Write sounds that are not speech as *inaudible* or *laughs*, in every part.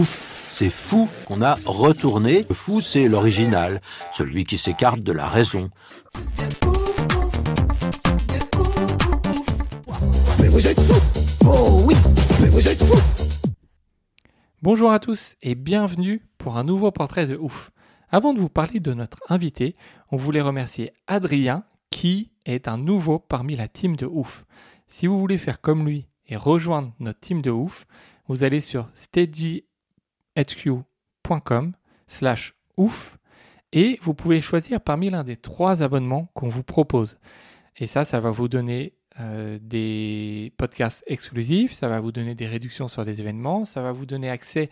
Ouf, c'est fou qu'on a retourné. Le fou, c'est l'original, celui qui s'écarte de la raison. Bonjour à tous et bienvenue pour un nouveau portrait de ouf. Avant de vous parler de notre invité, on voulait remercier Adrien qui est un nouveau parmi la team de ouf. Si vous voulez faire comme lui et rejoindre notre team de ouf, vous allez sur et vous pouvez choisir parmi l'un des trois abonnements qu'on vous propose. Et ça, ça va vous donner euh, des podcasts exclusifs, ça va vous donner des réductions sur des événements, ça va vous donner accès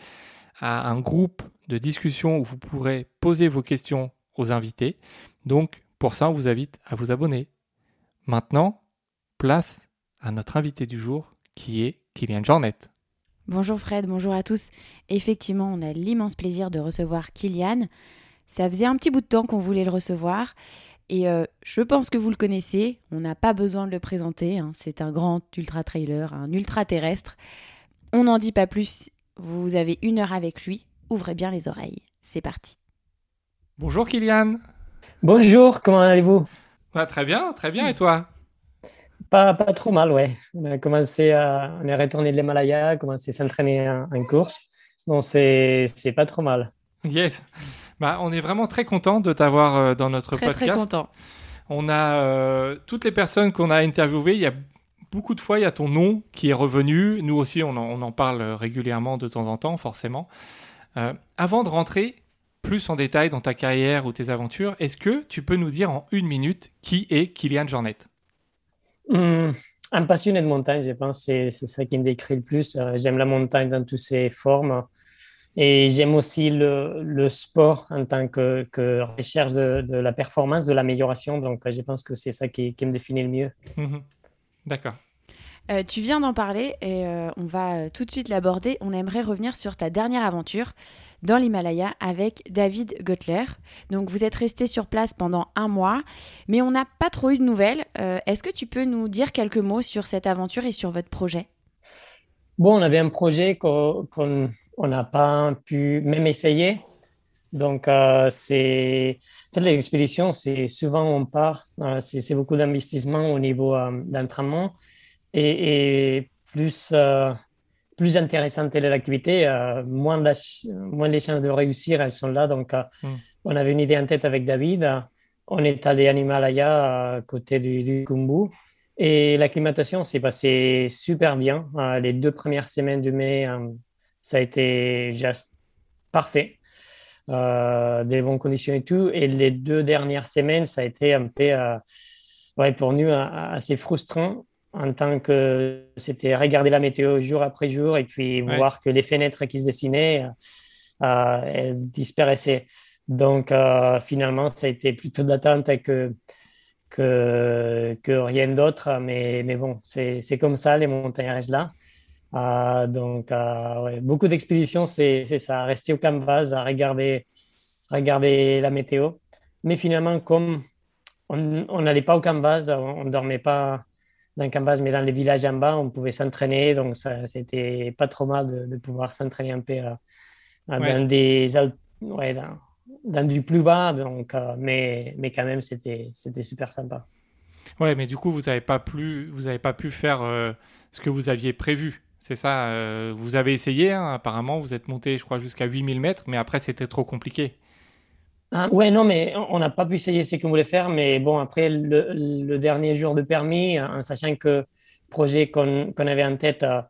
à un groupe de discussion où vous pourrez poser vos questions aux invités. Donc, pour ça, on vous invite à vous abonner. Maintenant, place à notre invité du jour qui est Kylian Jornet. Bonjour Fred, bonjour à tous. Effectivement, on a l'immense plaisir de recevoir Kylian. Ça faisait un petit bout de temps qu'on voulait le recevoir et euh, je pense que vous le connaissez. On n'a pas besoin de le présenter. hein. C'est un grand ultra trailer, un ultra terrestre. On n'en dit pas plus. Vous avez une heure avec lui. Ouvrez bien les oreilles. C'est parti. Bonjour Kylian. Bonjour, comment allez-vous? Ouais, très bien, très bien. Et toi? Pas, pas trop mal, ouais. On a commencé à, on est retourné de l'Himalaya, commencé à s'entraîner en, en course. Donc c'est, c'est pas trop mal. Yes. Bah, on est vraiment très content de t'avoir euh, dans notre Très podcast. très content. On a euh, toutes les personnes qu'on a interviewées. Il y a beaucoup de fois, il y a ton nom qui est revenu. Nous aussi, on en, on en parle régulièrement de temps en temps, forcément. Euh, avant de rentrer plus en détail dans ta carrière ou tes aventures, est-ce que tu peux nous dire en une minute qui est Kylian Jornet? Hum, un passionné de montagne, je pense, c'est, c'est ça qui me décrit le plus. Euh, j'aime la montagne dans toutes ses formes. Et j'aime aussi le, le sport en tant que, que recherche de, de la performance, de l'amélioration. Donc, euh, je pense que c'est ça qui, qui me définit le mieux. Mhm. D'accord. Euh, tu viens d'en parler et euh, on va tout de suite l'aborder. On aimerait revenir sur ta dernière aventure dans l'Himalaya avec David Gottler. Donc vous êtes resté sur place pendant un mois, mais on n'a pas trop eu de nouvelles. Euh, Est-ce que tu peux nous dire quelques mots sur cette aventure et sur votre projet? Bon, on avait un projet qu'on qu'on- on n'a pas pu même essayer. Donc, euh, c'est en fait, l'expédition, c'est souvent on part, euh, c'est beaucoup d'investissement au niveau euh, d'entraînement et, plus, plus intéressante est l'activité, euh, moins, la ch- moins les chances de réussir, elles sont là. Donc, euh, Mm. on avait une idée en tête avec David. euh, on est allé en Himalaya à côté du, du Khumbu. Et l'acclimatation s'est passée super bien. Euh, les deux premières semaines du mai, euh, ça a été juste parfait. Euh, des bonnes conditions et tout. Et les deux dernières semaines, ça a été un peu, euh, ouais, pour nous, euh, assez frustrant en tant que c'était regarder la météo jour après jour et puis Ouais. voir que les fenêtres qui se dessinaient, euh, elles disparaissaient. Donc, euh, finalement, ça a été plutôt d'attente que, que, que rien d'autre. Mais, mais bon, c'est, c'est comme ça, les montagnes restent là. Euh, donc, ouais, beaucoup d'expéditions, c'est, c'est ça, rester au base, à regarder, regarder la météo. Mais finalement, comme on n'allait pas au base, on ne dormait pas dans mais dans les villages en bas, on pouvait s'entraîner. Donc, ça, c'était pas trop mal de, de pouvoir s'entraîner un peu euh, euh, Ouais. dans des ouais, dans, dans du plus bas. Donc, euh, mais, mais quand même, c'était, c'était super sympa. Ouais, mais du coup, vous n'avez pas, pu- vous avez pas pu faire euh, ce que vous aviez prévu. C'est ça. vous avez essayé, hein, apparemment. Vous êtes monté, je crois, jusqu'à 8000 mètres, mais après, c'était trop compliqué. Ah, ouais, non, mais on on n'a pas pu essayer ce qu'on voulait faire. Mais bon, après le, le dernier jour de permis, en sachant que le projet qu'on avait en tête, euh,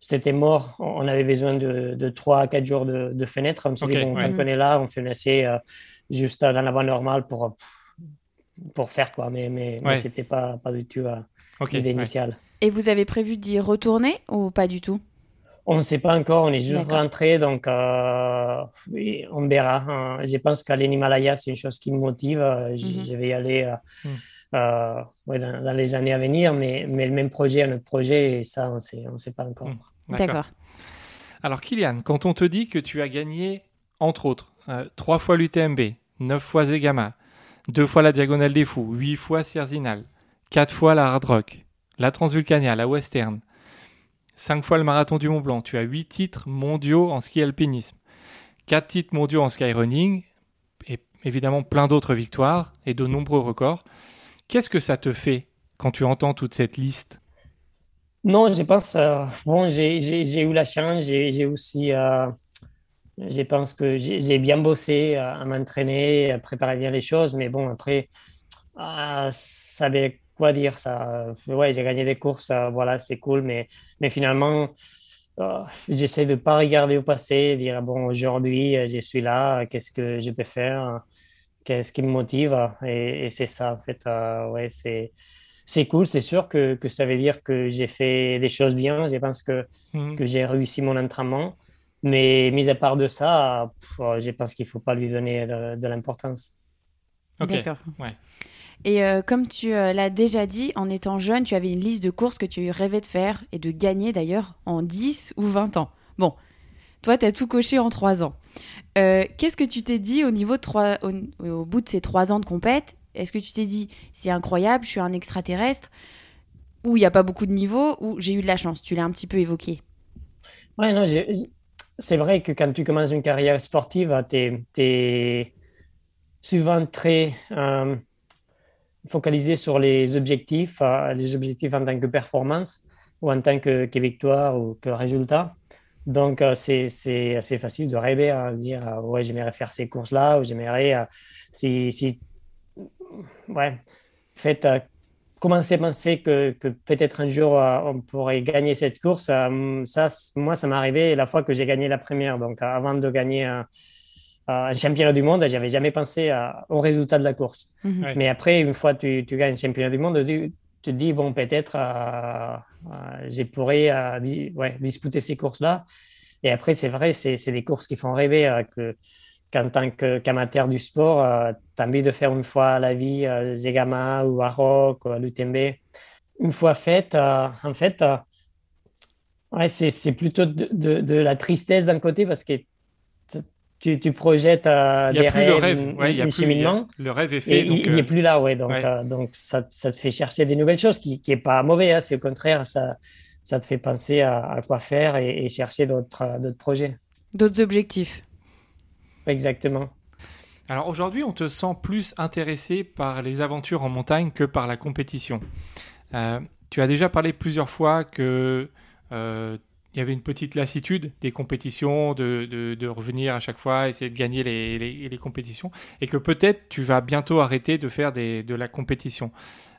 c'était mort. On on avait besoin de, de 3 à 4 jours de, de fenêtre. On s'est dit, bon, ouais. qu'on est là, on fait un essai euh, juste dans la voie normale pour, pour faire quoi. Mais, mais, mais Ouais. c'était pas, pas du tout euh, l'idée ouais. initiale. Et vous avez prévu d'y retourner ou pas du tout? On ne sait pas encore, on est juste rentré, donc euh, on verra. Hein. Je pense qu'aller en Himalaya, c'est une chose qui me motive. Mhm. Je vais y aller mhm. dans, les années à venir, mais, mais le même projet, un autre projet, et ça, on sait, ne sait pas encore. D'accord. Alors, Kylian, quand on te dit que tu as gagné, entre autres, trois fois l'UTMB, neuf fois Zegama, deux fois la Diagonale des Fous, huit fois Sierzinal, quatre fois la Hard Rock, la Transvulcania, la Western, cinq fois le Marathon du Mont Blanc. Tu as huit titres mondiaux en ski alpinisme, quatre titres mondiaux en skyrunning, et évidemment plein d'autres victoires et de nombreux records. Qu'est-ce que ça te fait quand tu entends toute cette liste? Non, je pense, euh, bon, j'ai eu la chance, j'ai aussi, euh, je pense que j'ai bien bossé euh, à, m'entraîner, à préparer bien les choses, mais bon, après, ça avait quoi dire ça Ouais, j'ai gagné des courses, voilà, c'est cool, mais, mais finalement, euh, j'essaie de ne pas regarder au passé, dire bon, aujourd'hui, euh, je suis là, qu'est-ce que je peux faire Qu'est-ce qui me motive Et, c'est ça, en fait, euh, ouais, c'est. C'est cool, c'est sûr que, que, ça veut dire que j'ai fait des choses bien. Je pense que, mmh. que j'ai réussi mon entraînement. Mais mis à part de ça, je pense qu'il ne faut pas lui donner de, de l'importance. D'accord. Ouais. Et euh, comme tu euh, l'as déjà dit, en étant jeune, tu avais une liste de courses que tu rêvais de faire et de gagner d'ailleurs en 10 ou 20 ans. Bon, toi, tu as tout coché en 3 ans. Euh, qu'est-ce que tu t'es dit au, niveau de 3, au, bout de ces 3 ans de compète? Est-ce que tu t'es dit, c'est incroyable, je suis un extraterrestre Ou il n'y a pas beaucoup de niveaux Ou j'ai eu de la chance? Tu l'as un petit peu évoqué. Ouais, non, c'est vrai que quand tu commences une carrière sportive, tu es, souvent très focaliser sur les objectifs, euh, les objectifs en tant que performance ou en tant que, victoire ou que résultat. Donc, euh, c'est assez facile de rêver à dire euh, Ouais, j'aimerais faire ces courses-là ou j'aimerais. si, si, ouais, faites, commencez à penser que, que peut-être un jour on pourrait gagner cette course. ça, moi, ça m'est arrivé la fois que j'ai gagné la première. Donc, avant de gagner un un championnat du monde, j'avais jamais pensé au résultat de la course. Mhm. Mais après, une fois que tu, gagnes un championnat du monde, tu, te dis, bon, peut-être euh, euh, je pourrais euh, ouais, disputer ces courses-là. Et après, c'est vrai, c'est des courses qui font rêver que qu'en tant qu'amateur du sport, tu as envie de faire une fois à la vie Zegama ou Arok ou l'UTMB. Une fois faite, en fait, ouais, c'est plutôt de, de, de, la tristesse d'un côté parce que tu, tu projettes euh, des rêves, le rêve, ouais, y a plus, le rêve est fait. il n'est euh, plus là, ouais. Donc, euh, donc ça, ça, te fait chercher des nouvelles choses, qui n'est pas mauvais. Hein, c'est au contraire, ça, ça te fait penser à, quoi faire et, chercher d'autres projets. D'autres objectifs. Exactement. Alors aujourd'hui, on te sent plus intéressé par les aventures en montagne que par la compétition. tu as déjà parlé plusieurs fois que il y avait une petite lassitude des compétitions, de, de, revenir à chaque fois, essayer de gagner les, les, compétitions, et que peut-être tu vas bientôt arrêter de faire des, de la compétition.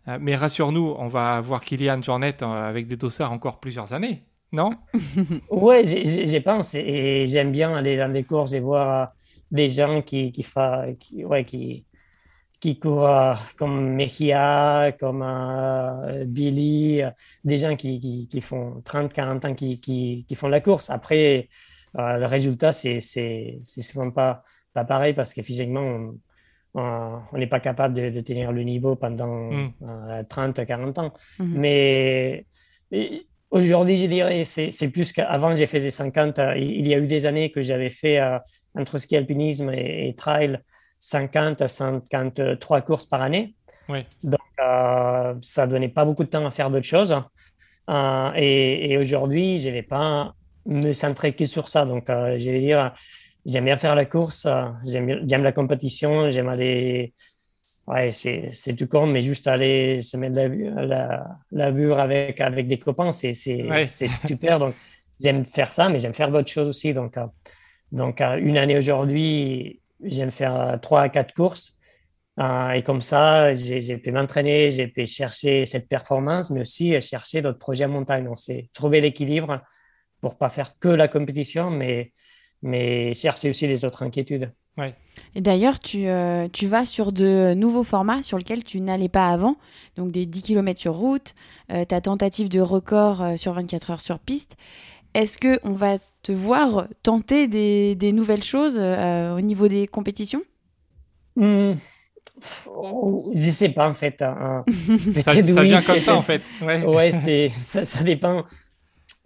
Euh, mais rassure-nous, on va voir Kylian Jornet euh, avec des dossards encore plusieurs années, non? *laughs* Oui, j'y pense, et j'aime bien aller dans des courses et voir des gens qui, qui, fa, ouais, qui, qui courent euh, comme Mejia, comme euh, Billy, euh, des gens qui, qui, font 30, 40 ans qui, qui, font la course. Après, le résultat, c'est souvent pas, pas pareil parce que physiquement, on n'est pas capable de, tenir le niveau pendant 30, mm. 40 ans. Mm-hmm. Mais aujourd'hui, je dirais, c'est plus qu'avant, j'ai fait des 50. Il, y a eu des années que j'avais fait entre ski alpinisme et trail 50 à 53 courses par année. Donc, euh, ça ne donnait pas beaucoup de temps à faire d'autres choses. Euh, et, aujourd'hui, je ne vais pas me centrer que sur ça. Donc, euh, je vais dire, j'aime bien faire la course, j'aime la compétition, j'aime aller. Ouais, c'est tout con, mais juste aller se mettre la, la, la avec, avec des copains, *laughs* c'est super. Donc, j'aime faire ça, mais j'aime faire d'autres choses aussi. Donc, donc une année aujourd'hui, j'aime faire trois à quatre courses. Euh, et comme ça, j'ai pu m'entraîner, j'ai pu chercher cette performance, mais aussi chercher d'autres projets à montagne. On s'est trouver l'équilibre pour pas faire que la compétition, mais, mais chercher aussi les autres inquiétudes. Ouais. Et d'ailleurs, tu, euh, tu, vas sur de nouveaux formats sur lesquels tu n'allais pas avant, donc des 10 km sur route, euh, ta tentative de record sur 24 heures sur piste. Est-ce que on va te voir tenter des, des nouvelles choses euh, au niveau des compétitions? Hmm. Oh, Je sais pas en fait. hein. *laughs* Ça, vient comme ça en fait. Ouais. *laughs* Ouais, c'est, ça, ça dépend.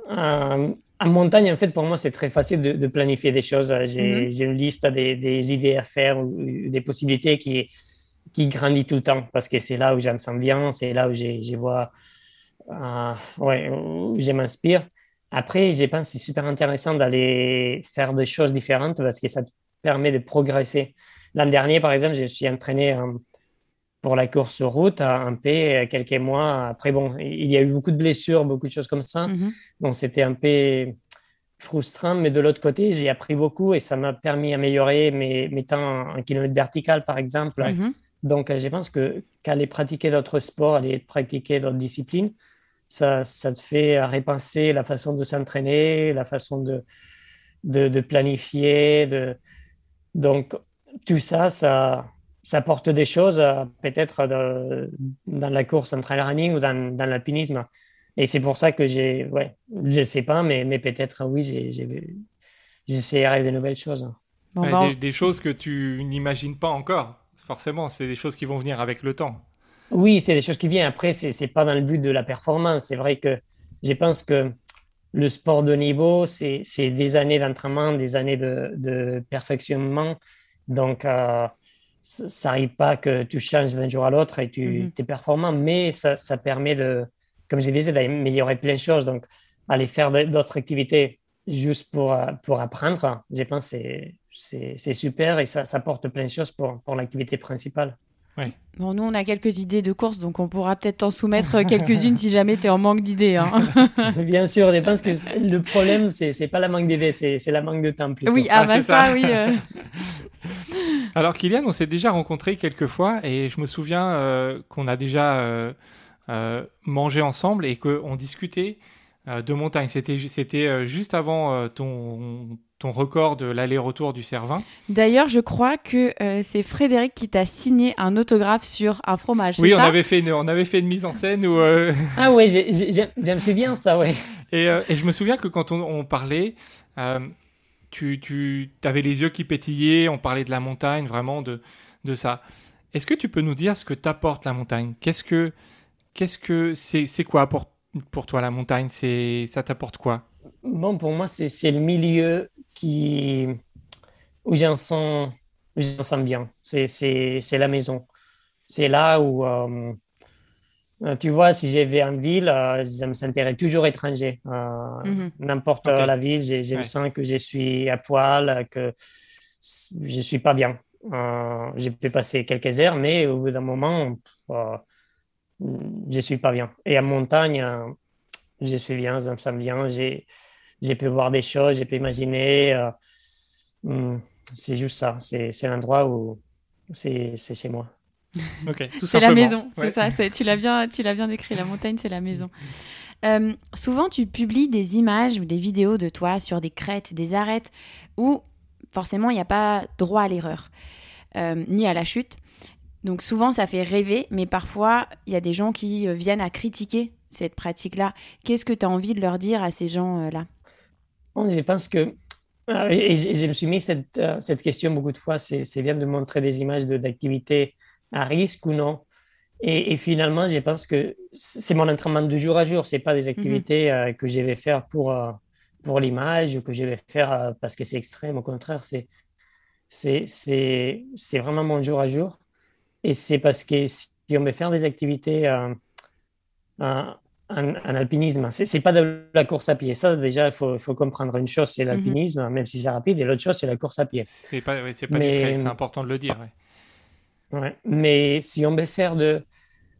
Euh, en montagne, en fait, pour moi, c'est très facile de, de planifier des choses. J'ai, Mhm. une liste des, des idées à faire des possibilités qui, qui grandit tout le temps parce que c'est là où je me sens bien, c'est là où j'ai- je vois, euh, ouais, où je m'inspire. Après, je pense que c'est super intéressant d'aller faire des choses différentes parce que ça te permet de progresser. L'an dernier, par exemple, je suis entraîné euh, pour la course route à un peu quelques mois. Après, bon, il y a eu beaucoup de blessures, beaucoup de choses comme ça. Mhm. Donc, c'était un peu frustrant, mais de l'autre côté, j'ai appris beaucoup et ça m'a permis d'améliorer mes, mes temps en kilomètre vertical, par exemple. Mhm. Donc, euh, je pense qu'aller pratiquer d'autres sports, aller pratiquer d'autres disciplines, ça, ça te fait repenser la façon de s'entraîner, la façon de, de, de planifier. De... Donc, tout ça, ça, ça apporte des choses, euh, peut-être de- dans la course en trail running ou dans, dans l'alpinisme. Et c'est pour ça que j'ai, ouais, je sais pas, mais, mais peut-être oui, j'ai, j'ai- j'essaierai de nouvelles choses. Bon, Ouais, on- des, des choses que tu n'imagines pas encore. Forcément, c'est des choses qui vont venir avec le temps. Oui, c'est des choses qui viennent. Après, c'est c'est pas dans le but de la performance. C'est vrai que je pense que le sport de niveau, c'est des années d'entraînement, des années de, de perfectionnement. Donc, euh, ça n'arrive pas que tu changes d'un jour à l'autre et tu Mhm. es performant, mais ça, ça permet de, comme je disais, d'améliorer plein de choses. Donc, aller faire d'autres activités juste pour, euh, pour apprendre, je pense que c'est super et ça, ça apporte plein de choses pour, pour l'activité principale. Bon, nous, on a quelques idées de course, donc on pourra peut-être t'en soumettre quelques-unes si jamais tu es en manque d'idées. hein. *laughs* Bien sûr, je pense que le problème, c'est c'est pas la manque d'idées, c'est c'est la manque de temps plutôt. oui, ah, Ah, bah ça, ça. oui. euh. *laughs* Alors Kylian, on s'est déjà rencontrés quelques fois et je me souviens euh, qu'on a déjà euh, euh, mangé ensemble et qu'on discutait euh, de montagne. C'était ju- c'était euh, juste avant euh, ton, ton record de l'aller-retour du Cervin. D'ailleurs, je crois que euh, c'est Frédéric qui t'a signé un autographe sur un fromage. Oui, on ça? avait, fait une, on avait fait une mise en scène où, euh, *laughs* Ah j'ai- j'aime bien ça, ouais. *laughs* et, euh, et je me souviens que quand on, on parlait, euh, tu, tu avais les yeux qui pétillaient, on parlait de la montagne, vraiment de, de ça. Est-ce que tu peux nous dire ce que t'apporte la montagne? Qu'est-ce que qu'est-ce que c'est c'est quoi pour, pour toi la montagne? C'est ça t'apporte quoi? Bon, pour moi, c'est c'est le milieu qui où j'en sens, sens bien. C'est c'est- c'est la maison. C'est là où, euh, euh, tu vois, si je vais en ville, euh, je me sentirais toujours étranger. Euh, Mhm. N'importe la ville, je, je Ouais. sens que je suis à poil, que je suis pas bien. Euh, je peux passer quelques heures, mais au bout d'un moment, je suis pas bien. Et en montagne, je suis bien, je me sens bien. J'ai j'ai pu voir des choses, j'ai pu imaginer. euh, hum, c'est juste ça. C'est c'est l'endroit où où c'est c'est chez moi. *laughs* Tout C'est la maison, Ouais. c'est ça. c'est- Tu l'as bien, tu l'as bien décrit. La montagne, c'est la maison. Euh, souvent, tu publies des images ou des vidéos de toi sur des crêtes, des arêtes, où forcément, il n'y a pas droit à l'erreur, euh, ni à la chute. Donc souvent, ça fait rêver, mais parfois, il y a des gens qui viennent à critiquer cette pratique-là. Qu'est-ce que tu as envie de leur dire à ces gens-là? Bon, je pense que, euh, et je, me suis mis cette, euh, cette question beaucoup de fois, c'est bien de montrer des images de- d'activités à risque ou non. Et, et finalement, je pense que c'est mon entraînement de jour à jour, c'est pas des activités euh, que je vais faire pour, euh, pour l'image ou que je vais faire euh, parce que c'est extrême. Au contraire, c'est vraiment mon jour à jour. Et c'est parce que si on veut faire des activités en, en- en alpinisme, c'est c'est pas de la course à pied. Ça, déjà, il faut, faut comprendre une chose, c'est l'alpinisme, même si c'est rapide, et l'autre chose, c'est la course à pied. C'est pas, ouais, c'est pas Mais- du trail, c'est important de le dire. ouais. Ouais. Mais si on veut faire de,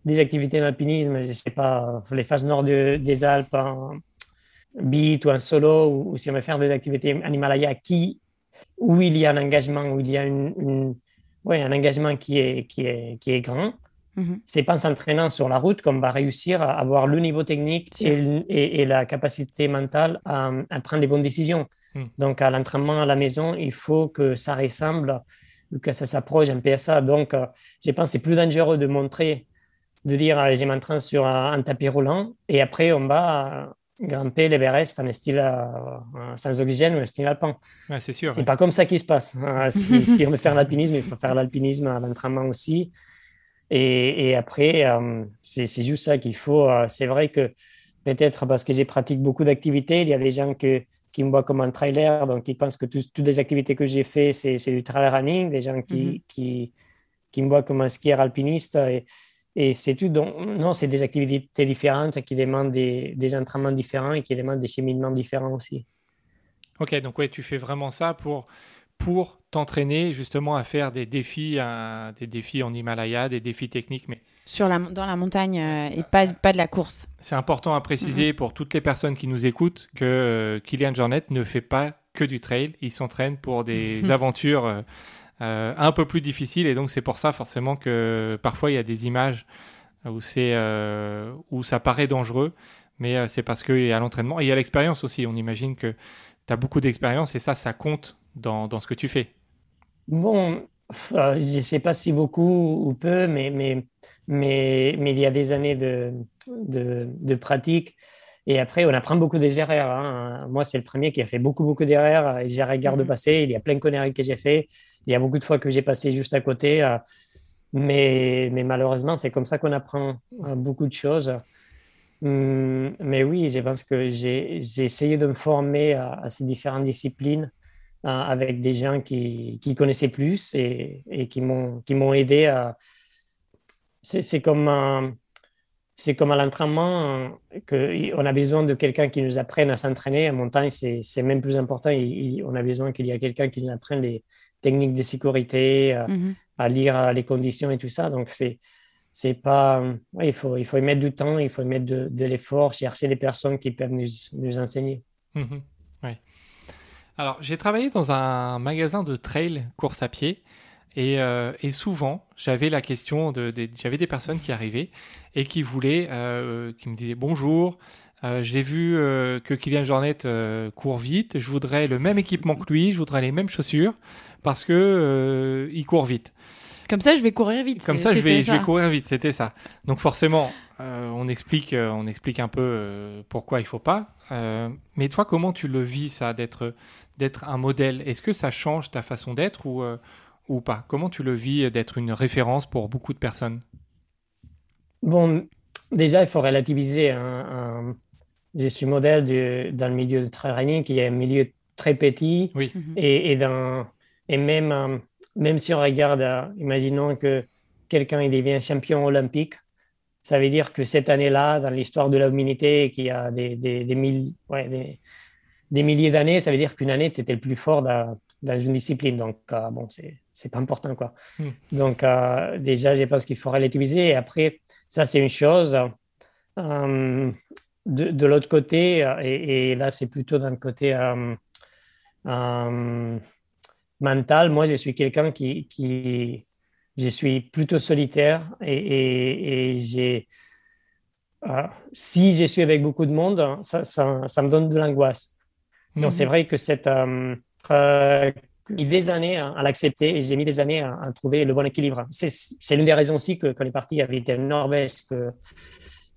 des activités d'alpinisme, je sais pas, les phases nord de- des Alpes en beat ou en solo, ou, ou si on veut faire des activités en Himalaya qui, où il y a un engagement, où il y a une, une- ouais, un engagement qui est, qui est, qui est grand, Mhm. c'est pas en s'entraînant sur la route qu'on va réussir à avoir le niveau technique et, et- et la capacité mentale à, à prendre les bonnes décisions. Hmm. Donc, à l'entraînement à la maison, il faut que ça ressemble, que ça s'approche un peu à ça. Donc, euh, je pense que c'est plus dangereux de montrer, de dire euh, je m'entraîne sur un, un tapis roulant et après on va, grimper l'Everest en style sans oxygène ou en style alpin. Ouais, c'est sûr. C'est pas comme ça qui se passe. *laughs* Si, si, on veut faire *laughs* l'alpinisme, il faut faire l'alpinisme à l'entraînement aussi. Et, et après, c'est juste ça qu'il faut. c'est vrai que peut-être parce que j'ai pratiqué beaucoup d'activités, il y a des gens que, qui me voient comme un trailer, donc ils pensent que toutes les activités que j'ai fait, c'est du trail running, des gens qui, mm-hmm. qui, qui, me voient comme un skieur alpiniste. Et, et c'est tout. Donc, non, c'est des activités différentes qui demandent des, des, entraînements différents et qui demandent des cheminements différents aussi. Ok, donc ouais, tu fais vraiment ça pour, pour t'entraîner justement à faire des défis, des défis en Himalaya, des défis techniques, mais sur la, dans la montagne euh, et pas, pas de la course. C'est important à préciser pour toutes les personnes qui nous écoutent que euh, Kylian Jornet ne fait pas que du trail, il s'entraîne pour des *laughs* aventures euh, euh, un peu plus difficile. Et donc, c'est pour ça, forcément, que parfois, il y a des images où, c'est, euh, où ça paraît dangereux. Mais euh, c'est parce qu'il y a l'entraînement et il y a l'expérience aussi. On imagine que tu as beaucoup d'expérience et ça, ça compte dans, dans ce que tu fais. Bon, je ne sais pas si beaucoup ou peu, mais, mais, mais, mais il y a des années de, de, de pratique. Et après, on apprend beaucoup des erreurs. Hein. Moi, c'est le premier qui a fait beaucoup, beaucoup d'erreurs. J'ai regardé de passer. Il y a plein de conneries que j'ai fait. Il y a beaucoup de fois que j'ai passé juste à côté. Euh, mais, mais malheureusement, c'est comme ça qu'on apprend euh, beaucoup de choses. Hum, mais oui, je pense que j'ai essayé de me former à, ces différentes disciplines euh, avec des gens qui, qui connaissaient plus et, et qui m'ont aidé à. C'est comme un c'est comme à l'entraînement, qu'on a besoin de quelqu'un qui nous apprenne à s'entraîner. En montagne, c'est même plus important. on a besoin qu'il y ait quelqu'un qui nous apprenne les techniques de sécurité, à, mm-hmm. lire les conditions et tout ça. Donc, c'est c'est pas. il, faut, il faut y mettre du temps, il faut y mettre de, l'effort, chercher les personnes qui peuvent nous, nous enseigner. Oui. Alors, j'ai travaillé dans un magasin de trail course à pied. Et, euh, et souvent, j'avais la question de, j'avais des personnes qui arrivaient et qui voulaient, euh, qui me disaient bonjour, euh, j'ai vu euh, que Kylian Jornet euh, court vite, je voudrais le même équipement que lui, je voudrais les mêmes chaussures parce que euh, il court vite. Comme ça, je vais courir vite. Comme ça, je vais, je vais courir vite, c'était ça. Donc forcément, on explique, on explique un peu pourquoi il faut pas. mais toi, comment tu le vis ça, d'être, d'être un modèle Est-ce que ça change ta façon d'être ou ou pas? Comment tu le vis d'être une référence pour beaucoup de personnes? Bon, déjà, il faut relativiser. Un, Je suis modèle dans le milieu de trail running, qui est un milieu très petit. Oui. Mhm. Et, et, dans, et même, euh, même si on regarde, euh, imaginons que quelqu'un il devient champion olympique, ça veut dire que cette année-là, dans l'histoire de l'humanité, qui a des, des, des, mille, ouais, des, des milliers d'années, ça veut dire qu'une année, tu étais le plus fort dans, dans une discipline. Donc, euh, bon, c'est c'est pas important quoi. Hmm. Donc euh, déjà, je pense qu'il faudrait l'utiliser. Et après, ça c'est une chose. Euh, de, de l'autre côté, et, et là c'est plutôt d'un côté mental. Moi, je suis quelqu'un qui, qui, je suis plutôt solitaire et, et, j'ai si je suis avec beaucoup de monde, ça, ça, ça me donne de l'angoisse. Donc, c'est hmm. vrai que cette, mis des années à, l'accepter et j'ai mis des années à, trouver le bon équilibre. C'est l'une des raisons aussi que quand est parti avec en Norvège,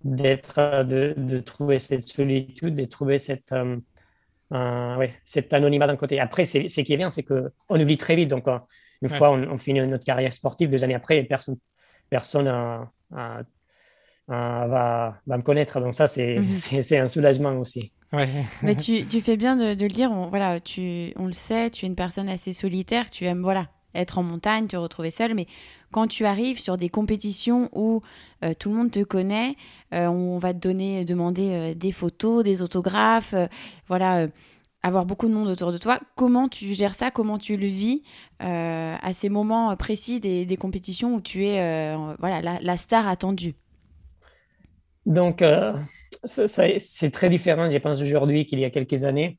d'être, de, de, trouver cette solitude, de trouver cette, euh, ouais, cet anonymat d'un côté. Après, ce qui est bien, c'est qu'on oublie très vite. Donc, euh, une fois on, finit notre carrière sportive, deux années après, personne, personne va, va me connaître. Donc ça, c'est mhm. *laughs* un soulagement aussi. Mais *laughs* tu, tu, fais bien de, le dire. On, voilà, tu, on le sait, tu es une personne assez solitaire. Tu aimes voilà, être en montagne, te retrouver seul. Mais quand tu arrives sur des compétitions où euh, tout le monde te connaît, euh, on va te donner, demander euh, des photos, des autographes, voilà, avoir beaucoup de monde autour de toi. Comment tu gères ça? Comment tu le vis à ces moments précis des, des, compétitions où tu es voilà, la, la, star attendue? Donc, c'est très différent, je pense, aujourd'hui qu'il y a quelques années.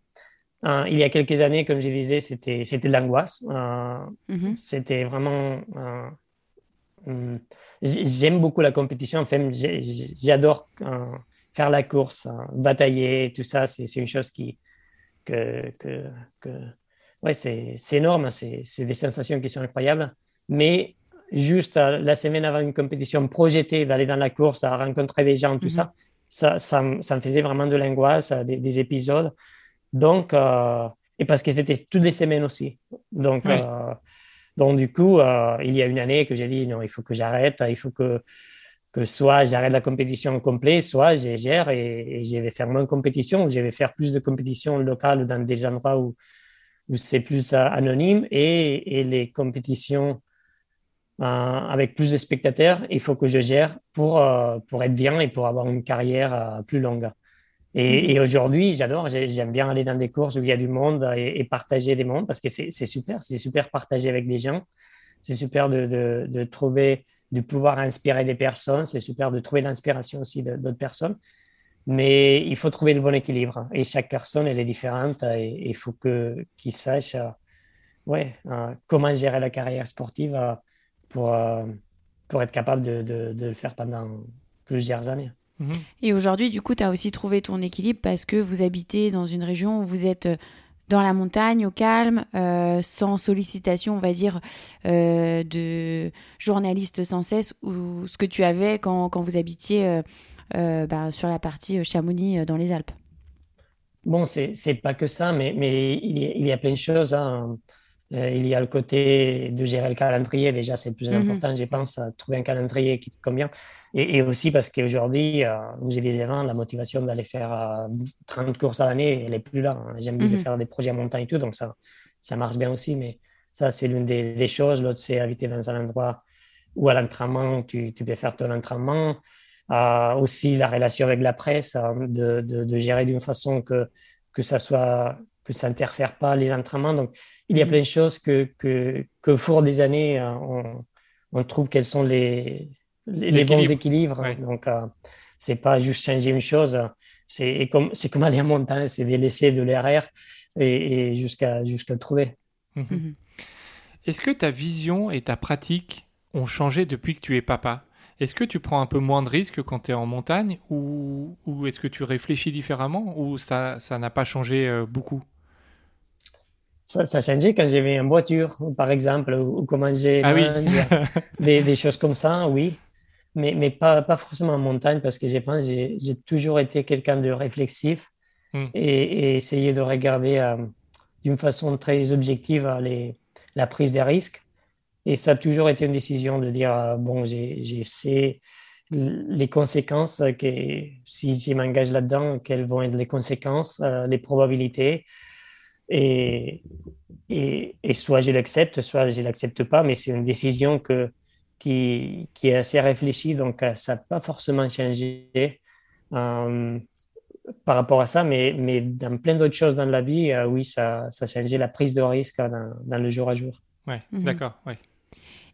Euh, il y a quelques années, comme je disais, c'était de l'angoisse. Euh, mm-hmm. C'était vraiment. Euh, mm, j'aime beaucoup la compétition. Enfin, j'adore faire la course, batailler, tout ça. C'est une chose qui. Que, que, que ouais, c'est énorme. C'est des sensations qui sont incroyables. Mais juste la semaine avant une compétition, projeter d'aller dans la course, à rencontrer des gens, tout mm-hmm. ça, ça, ça, ça, me faisait vraiment de l'angoisse, des, des, épisodes. Donc, et parce que c'était toutes les semaines aussi. Donc, donc du coup, il y a une année que j'ai dit non, il faut que j'arrête, il faut que que soit j'arrête la compétition complète, soit je gère et, je vais faire moins de compétition, ou je vais faire plus de compétitions locales dans des endroits où, où c'est plus euh, anonyme et, et, les compétitions euh, avec plus de spectateurs, il faut que je gère pour, euh, pour être bien et pour avoir une carrière plus longue. Et, et aujourd'hui, j'adore, j'aime bien aller dans des courses où il y a du monde et, partager des mondes parce que c'est super, c'est super partager avec des gens, c'est super de, de, de trouver de pouvoir inspirer des personnes. C'est super de trouver l'inspiration aussi d'autres personnes. Mais il faut trouver le bon équilibre. Et chaque personne, elle est différente. Et il faut qu'ils sachent euh, ouais, euh, comment gérer la carrière sportive euh, pour, pour être capable de, de, de, le faire pendant plusieurs années. Mhm. Et aujourd'hui, du coup, tu as aussi trouvé ton équilibre parce que vous habitez dans une région où vous êtes dans la montagne, au calme, euh, sans sollicitation, on va dire, euh, de journalistes sans cesse, ou ce que tu avais quand, quand vous habitiez euh, bah, sur la partie Chamonix dans les Alpes Bon, c'est pas que ça, mais, mais il, y a, il, y a, plein de choses. Hein. Euh, il y a le côté de gérer le calendrier, déjà, c'est le plus mhm. important, je pense, trouver un calendrier qui te convient. Et, aussi parce qu'aujourd'hui, euh, des événements, la motivation d'aller faire 30 euh, courses à l'année, elle n'est plus là. Hein. J'aime bien mhm. faire des projets à montagne et tout, donc ça, ça marche bien aussi. Mais ça, c'est l'une des, choses. L'autre, c'est habiter dans un endroit où à l'entraînement, tu, tu, peux faire ton entraînement. aussi, la relation avec la presse, de, de, de gérer d'une façon que, que ça soit que ça n'interfère pas les entraînements. Donc, il y a mm-hmm. plein de choses que, que, que au cours des années, euh, on, on trouve quels sont les, les, bons équilibres. Donc, euh, c'est pas juste changer une chose. C'est comme, comme aller en montagne, c'est de laisser de l'air et, et jusqu'à jusqu'à le trouver. Mm-hmm. Mm-hmm. Est-ce que ta vision et ta pratique ont changé depuis que tu es papa? Est-ce que tu prends un peu moins de risques quand tu es en montagne ou, ou est-ce que tu réfléchis différemment ou ça n'a pas changé euh, beaucoup? Ça, ça a changé quand j'avais une voiture, par exemple, ou, comment j'ai ah *laughs* des, des, choses comme ça, oui. Mais, mais pas, pas forcément en montagne, parce que je pense j'ai toujours été quelqu'un de réflexif hmm. et, et, essayer de regarder euh, d'une façon très objective euh, les, la prise des risques. Et ça a toujours été une décision de dire, euh, bon, j'ai les conséquences, que si je m'engage là-dedans, quelles vont être les conséquences, les probabilités. Et, et, soit je l'accepte, soit je ne l'accepte pas, mais c'est une décision que, qui, qui, est assez réfléchie, donc euh, ça n'a pas forcément changé euh, par rapport à ça, mais, mais dans plein d'autres choses dans la vie, euh, oui, ça, ça a changé la prise de risque dans, dans le jour à jour. Oui, mhm. d'accord, ouais.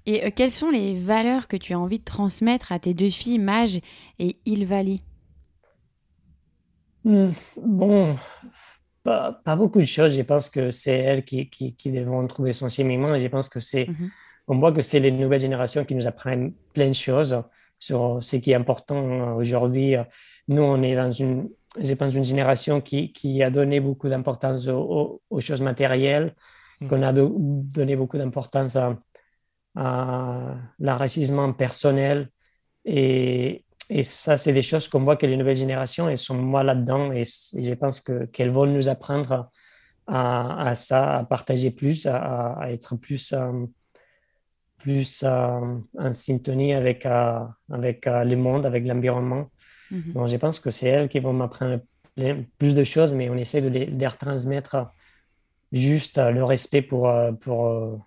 Et quelles sont les valeurs que tu as envie de transmettre à tes deux filles, Mage et Ilvali? Hmm, Bon, pas, pas, beaucoup de choses. Je pense que c'est elles qui, qui, qui, devront trouver son cheminement. je pense que c'est, mhm. on voit que c'est les nouvelles générations qui nous apprennent plein de choses sur ce qui est important aujourd'hui. Nous, on est dans une, je pense, une génération qui, qui a donné beaucoup d'importance aux, choses matérielles, mhm. qu'on a donné beaucoup d'importance à, à l'enrichissement personnel et, et ça, c'est des choses qu'on voit que les nouvelles générations, elles sont moi là-dedans et, je pense qu'elles vont nous apprendre à, à, ça, à partager plus, à, être plus, euh, plus euh, en syntonie avec, euh, avec le monde, avec l'environnement. Mm je pense que c'est elles qui vont m'apprendre plus de choses, mais on essaie de les, de les retransmettre juste le respect pour, pour,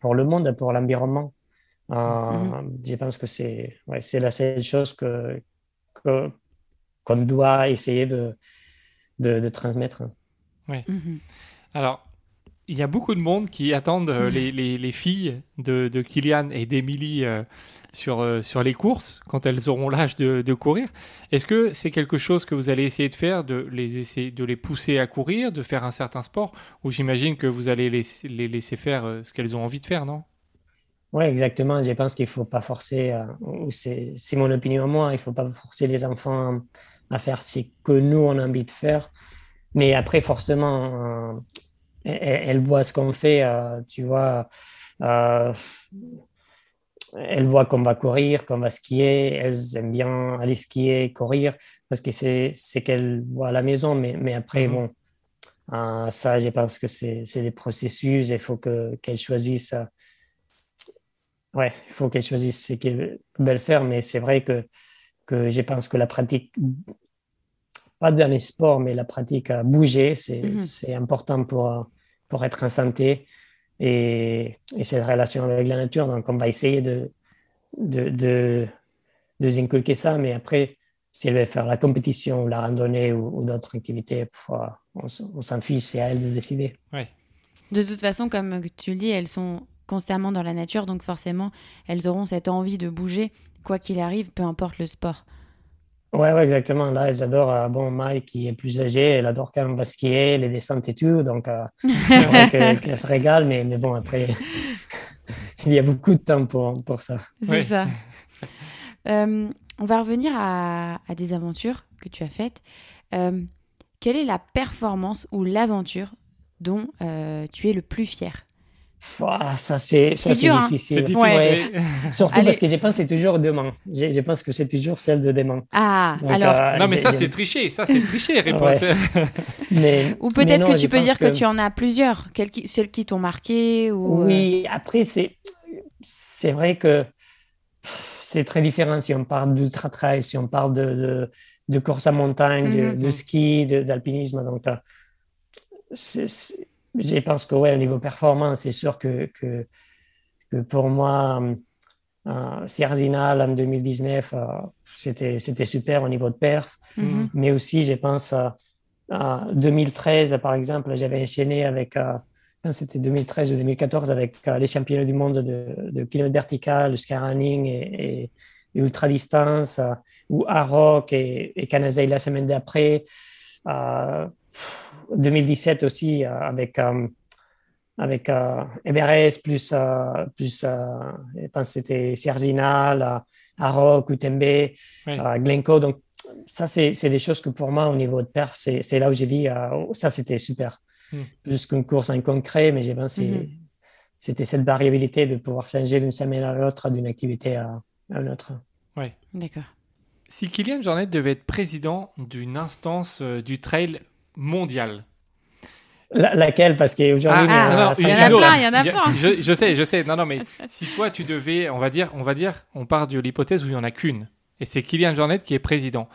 pour le monde, pour l'environnement. Mhm. Je pense que c'est ouais, la seule chose que, qu'on doit essayer de, de, de transmettre. Oui. Mhm. Alors, il y a beaucoup de monde qui attendent euh, les, les, les, filles de, de Kylian et d'Emilie euh, sur, euh, sur les courses quand elles auront l'âge de, de, courir. Est-ce que c'est quelque chose que vous allez essayer de faire, de les, essayer, de les pousser à courir, de faire un certain sport? Ou j'imagine que vous allez les, les laisser faire ce qu'elles ont envie de faire, non? Oui, exactement. Je pense qu'il ne faut pas forcer, euh, c'est mon opinion moi, il ne faut pas forcer les enfants à faire ce que nous, on a envie de faire. Mais après, forcément, euh, elles, voient ce qu'on fait, euh, tu vois. elles voient qu'on va courir, qu'on va skier. Elles aiment bien aller skier, courir, parce que c'est ce qu'elles voient à la maison. Mais, mais après, mhm. bon, euh, ça, je pense que c'est des processus. Il faut qu'elles choisissent. Ouais, il faut qu'elles choisissent ce qu'elles veulent faire. Mais c'est vrai que, que je pense que la pratique, pas dans les sports, mais la pratique à bouger, c'est mhm. important pour, pour être en santé et, cette relation avec la nature. Donc, on va essayer de, de, de, de inculquer ça, mais après, si elle veut faire la compétition, la randonnée ou, d'autres activités, on, s'en fiche, c'est à elle de décider. Ouais. De toute façon, comme tu le dis, elles sont constamment dans la nature, donc forcément, elles auront cette envie de bouger, quoi qu'il arrive, peu importe le sport. Ouais, ouais, exactement. Là, elles adorent, euh, bon, Mike, qui est plus âgée, elle adore quand on va skier, les descentes et tout. Donc, euh, *laughs* qu'elle se régale, mais, mais bon, après, *laughs* il y a beaucoup de temps pour, pour ça. C'est ça. *laughs* Euh, on va revenir à, à, des aventures que tu as faites. Euh, quelle est la performance ou l'aventure dont tu es le plus fier? Ça, c'est hein. difficile. *laughs* Surtout parce que je pense que c'est toujours demain. Je, pense que c'est toujours celle de demain. Ah, alors. Euh, non, mais ça, c'est triché. Ça, c'est triché, réponse. *laughs* mais, ou peut-être que tu peux dire que... tu en as plusieurs, celles qui t'ont marqué. Ou... Oui, euh, après, c'est vrai que c'est très différent si on parle d'ultra-trail, si on parle de, de, course à montagne, de, mhm. ski, d'alpinisme. Donc, euh, c'est je pense que, ouais, au niveau performance, c'est sûr que, que, que, pour moi, euh, en 2019, euh, c'était, c'était super au niveau de perf. Mm-hmm. Mais aussi, je pense, à 2013, par exemple, j'avais enchaîné avec, euh, c'était 2013 ou 2014, avec euh, les championnats du monde de, de kilomètre vertical, le skyrunning et, et, ultra distance, ou Arok et, et la semaine d'après. 2017 aussi euh, avec euh, avec euh, Everest plus plus je pense c'était Serginal, Arok, Utembe, Glencoe. Donc ça c'est des choses que pour moi au niveau de perf c'est là où j'ai dit ça c'était super. Hmm. plus qu'une course en concret mais j'ai pensé mm-hmm. c'était cette variabilité de pouvoir changer d'une semaine à l'autre d'une activité à, à une autre. Oui d'accord. Si Kylian Jornet devait être président d'une instance du trail mondial, laquelle? Parce qu'aujourd'hui, ah, il y, en a plein, il y en a plein. Je, sais, je sais. Non, non, mais *laughs* si toi, tu devais, on va dire, on va dire, on part de l'hypothèse où il n'y en a qu'une, et c'est Kylian Jornet qui est président.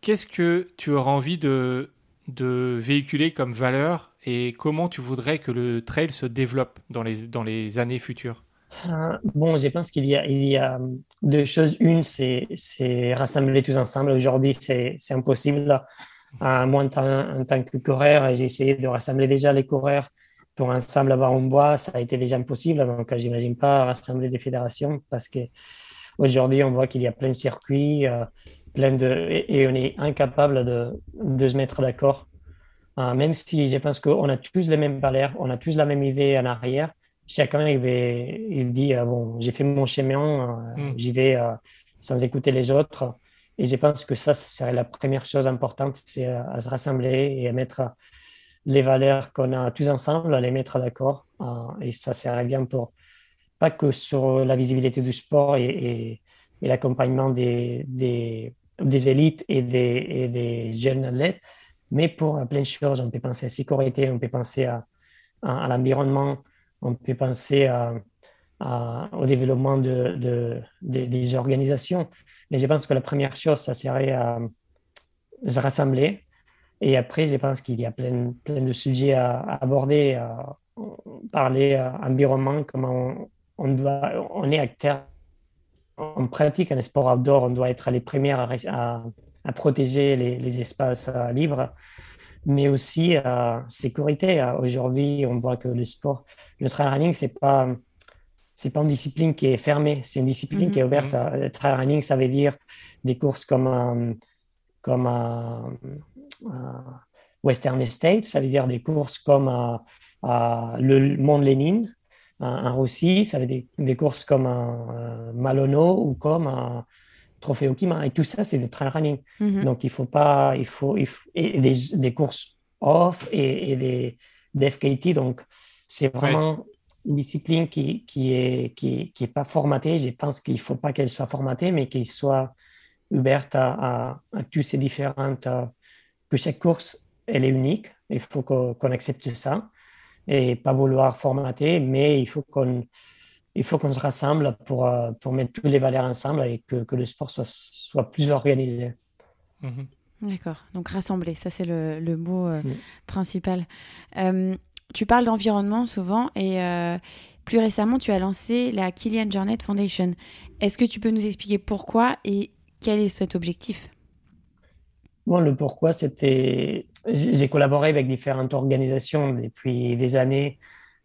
Qu'est-ce que tu auras envie de, de véhiculer comme valeur et comment tu voudrais que le trail se développe dans les, dans les années futures? Euh, Bon, je pense qu'il y a, il y a deux choses. Une, c'est rassembler tous ensemble. Aujourd'hui, c'est impossible moi, en, tant que coureur, j'ai essayé de rassembler déjà les coureurs pour ensemble avoir un bois. Ça a été déjà impossible. Donc, j'imagine pas rassembler des fédérations parce que aujourd'hui, on voit qu'il y a plein de circuits, euh, plein de, et, on est incapable de, de se mettre d'accord. Euh, même si je pense qu'on a tous les mêmes valeurs, on a tous la même idée en arrière. Chacun, il, il dit, euh, bon, j'ai fait mon chemin, mm. j'y vais sans écouter les autres. Et je pense que ça, c'est la première chose importante, c'est à, se rassembler et à mettre les valeurs qu'on a tous ensemble, à les mettre d'accord. Euh, et ça sert bien pour, pas que sur la visibilité du sport et, l'accompagnement des, élites et des, jeunes athlètes, mais pour plein de choses. On peut penser à la sécurité, on peut penser à, l'environnement, on peut penser à, au développement de, de, des organisations. Mais je pense que la première chose, ça serait à se rassembler. Et après, je pense qu'il y a plein, plein de sujets à, aborder, à parler à environnement, comment on, doit, on est acteur, on pratique un sport outdoor, on doit être les premiers à, à, protéger les, espaces euh, libres, mais aussi à sécurité. Aujourd'hui, on voit que le sport, le trail running, c'est pas c'est pas une discipline qui est fermée, c'est une discipline qui est mhm. ouverte. Le mhm. trail running, ça veut dire des courses comme, euh, comme euh, Western States, ça veut dire des courses comme euh, le Mont Lénine en Russie, ça veut dire des, courses comme Malono ou comme Trophée Okima. Et tout ça, c'est du trail running. Mhm. Donc, il faut pas, il faut, il faut et des, des, courses off et, et des, des, FKT. Donc, c'est vraiment une discipline qui, qui est, qui, qui est pas formatée. Je pense qu'il faut pas qu'elle soit formatée, mais qu'elle soit ouverte à, à, tous ces différentes, euh, que chaque course, elle est unique. Il faut qu'on accepte ça et pas vouloir formater, mais il faut qu'on il faut qu'on se rassemble pour, euh, pour mettre toutes les valeurs ensemble et que, que le sport soit, soit plus organisé. Mhm. D'accord, donc rassembler, ça c'est le, le, mot euh, principal. Euh, tu parles d'environnement souvent et plus récemment tu as lancé la Killian Jarnett Foundation. Est-ce que tu peux nous expliquer pourquoi et quel est cet objectif? Bon, le pourquoi, c'était. J'ai collaboré avec différentes organisations depuis des années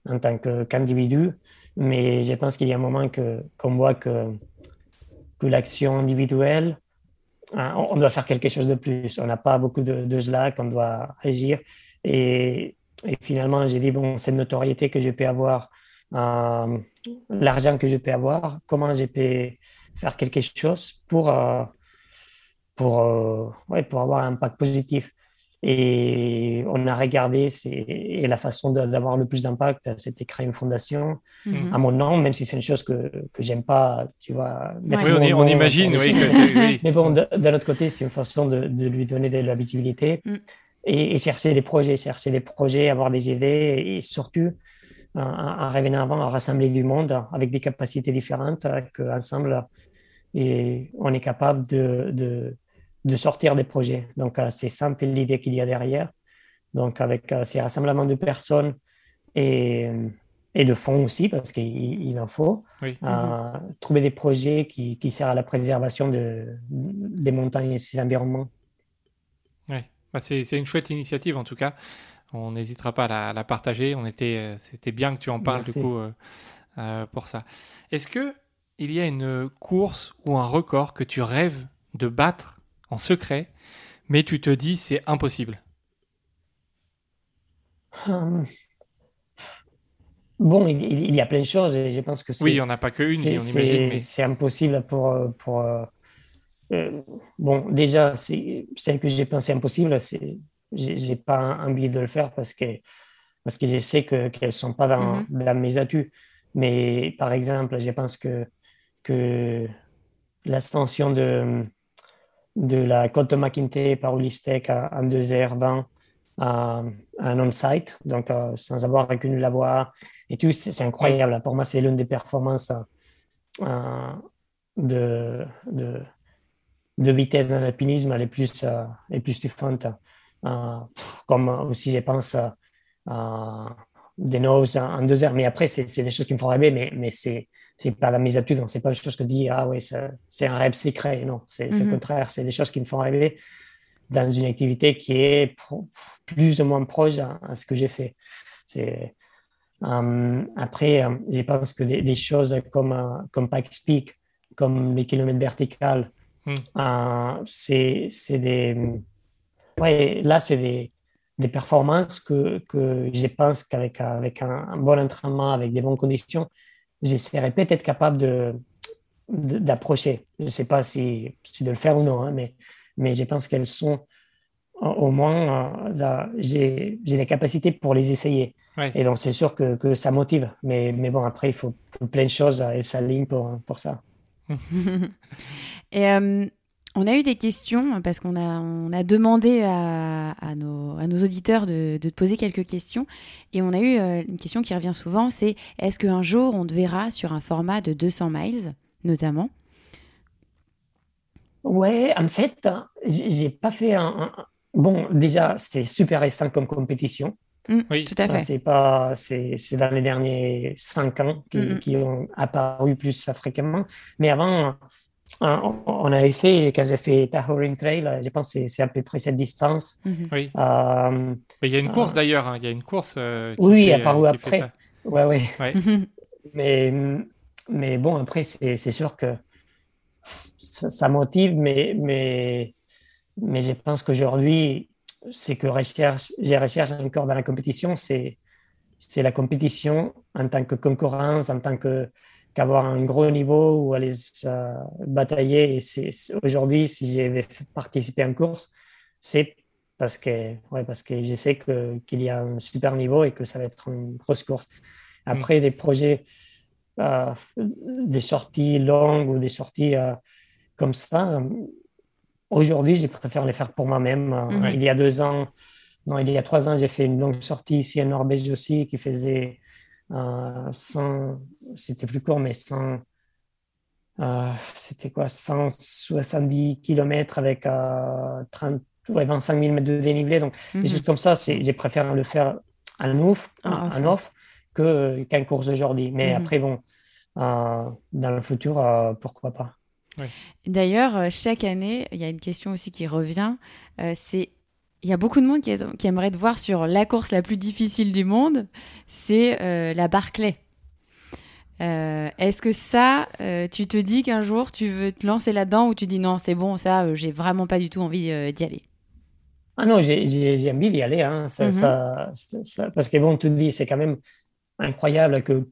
en tant qu'individu. Mais je pense qu'il y a un moment qu'on voit que, que l'action individuelle, hein, on doit faire quelque chose de plus. On n'a pas beaucoup de, de slack, on doit agir. Et, et finalement, j'ai dit, bon, cette notoriété que je peux avoir, euh, l'argent que je peux avoir, comment je peux faire quelque chose pour, euh, pour, euh, ouais, pour avoir un impact positif. Et on a regardé, et la façon d'avoir le plus d'impact, c'était créer une fondation mhm. à mon nom, même si c'est une chose que, que j'aime pas, tu vois. Oui, on, imagine, *laughs* oui, Mais bon, d'un autre côté, c'est une façon de, de, lui donner de la visibilité mm. Et, chercher des projets, chercher des projets, avoir des idées et surtout, en, revenant avant, à rassembler du monde avec des capacités différentes, qu'ensemble, et on est capable de, de de sortir des projets. Donc, euh, c'est simple l'idée qu'il y a derrière. Donc, avec euh, ces rassemblements de personnes et, et de fonds aussi, parce qu'il en faut, euh, trouver des projets qui, qui, servent à la préservation de, des montagnes et ses environnements. Oui, bah, c'est une chouette initiative en tout cas. On n'hésitera pas à la, partager. On était, c'était bien que tu en parles du coup pour ça. Est-ce que il y a une course ou un record que tu rêves de battre en secret, mais tu te dis c'est impossible? Hum. Bon, il, y a plein de choses et je pense que Oui, il n'y en a pas qu'une, on imagine. Mais... C'est impossible pour. pour euh, euh, bon, déjà, celle que j'ai pensé impossible, c'est j'ai pas envie de le faire parce que, parce que je sais qu'elles ne sont pas dans, mm-hmm. dans, mes atouts. Mais par exemple, je pense que, que l'ascension de, de la côte McIntyre par Ulistec en 2h20 à, un on-site, donc euh, sans avoir aucune la voix et tout, c'est incroyable. Pour moi, c'est l'une des performances euh, de, de, de, vitesse dans l'alpinisme les plus, euh, les plus stuffantes. comme aussi, je pense, des noses en, deux heures. Mais après, c'est des choses qui me font rêver, mais, mais c'est pas la mise à ce c'est pas des choses que dit, ah oui, c'est un rêve secret. Non, c'est le mhm. contraire. C'est des choses qui me font rêver dans une activité qui est plus ou moins proche à, ce que j'ai fait. C'est. Euh, après, euh, je pense que des, choses comme, euh, comme Pack Speak, comme les kilomètres verticales, hmm. c'est des. Ouais, là, c'est des, des performances que, que je pense qu'avec avec un, bon entraînement, avec des bonnes conditions, j'essaierai peut-être être capable de, d'approcher. Je ne sais pas si, si, de le faire ou non, hein, mais, mais je pense qu'elles sont au moins, euh, j'ai les capacités pour les essayer. Et donc, c'est sûr que, que, ça motive. Mais, mais bon, après, il faut que plein de choses euh, s'alignent pour, pour ça. *laughs* Et euh, on a eu des questions parce qu'on a, on a demandé à, nos, à nos, auditeurs de, de, te poser quelques questions. Et on a eu euh, une question qui revient souvent, c'est est-ce qu'un jour on te verra sur un format de 200 miles, notamment? Ouais, en fait, j'ai pas fait un, Bon, déjà, c'est super récent comme compétition. Mmh, oui, tout à fait. C'est pas, c'est, dans les derniers cinq ans qui, mmh, mmh. qui ont apparu plus fréquemment. Mais avant, on avait fait, quand j'ai fait Tahoe Trail, je pense que c'est à peu près cette distance. Mhm. Oui. Euh, il y a une course euh, d'ailleurs, hein. il y a une course. Euh, qui oui, apparu après. Ouais, ouais. *laughs* mais, mais bon, après, c'est sûr que ça, motive, mais, mais, mais je pense qu'aujourd'hui, c'est que recherche, j'ai recherche encore dans la compétition, c'est la compétition en tant que concurrence, en tant que qu'avoir un gros niveau ou aller euh, batailler. Et aujourd'hui, si j'ai participé en course, c'est parce que, ouais, parce que je sais qu'il y a un super niveau et que ça va être une grosse course. Après, des projets, euh, des sorties longues ou des sorties euh, comme ça, aujourd'hui, je préfère les faire pour moi-même. Mhm. Il y a deux ans, non, il y a trois ans, j'ai fait une longue sortie ici en Norvège aussi qui faisait euh, 100, c'était plus court, mais 100, euh, c'était quoi, 170 km avec euh, 30, ouais, 25 000 mètres de dénivelé. Donc, Mhm. des choses comme ça, c'est, j'ai préféré le faire en off, Ah, en off que, qu'en course aujourd'hui. Mais Mhm. après, bon, euh, dans le futur, euh, pourquoi pas. D'ailleurs, euh, chaque année, il y a une question aussi qui revient. euh, c'est il y a beaucoup de monde qui, qui aimerait te voir sur la course la plus difficile du monde, c'est euh, la Barclay. Euh, Est-ce que ça, euh, tu te dis qu'un jour tu veux te lancer là-dedans ou tu dis non, c'est bon, ça, j'ai vraiment pas du tout envie d'y aller? Ah non, j'ai, envie d'y aller. Hein. Ça, Mhm. ça- ça- ça- parce que bon, tu te dis, c'est quand même incroyable que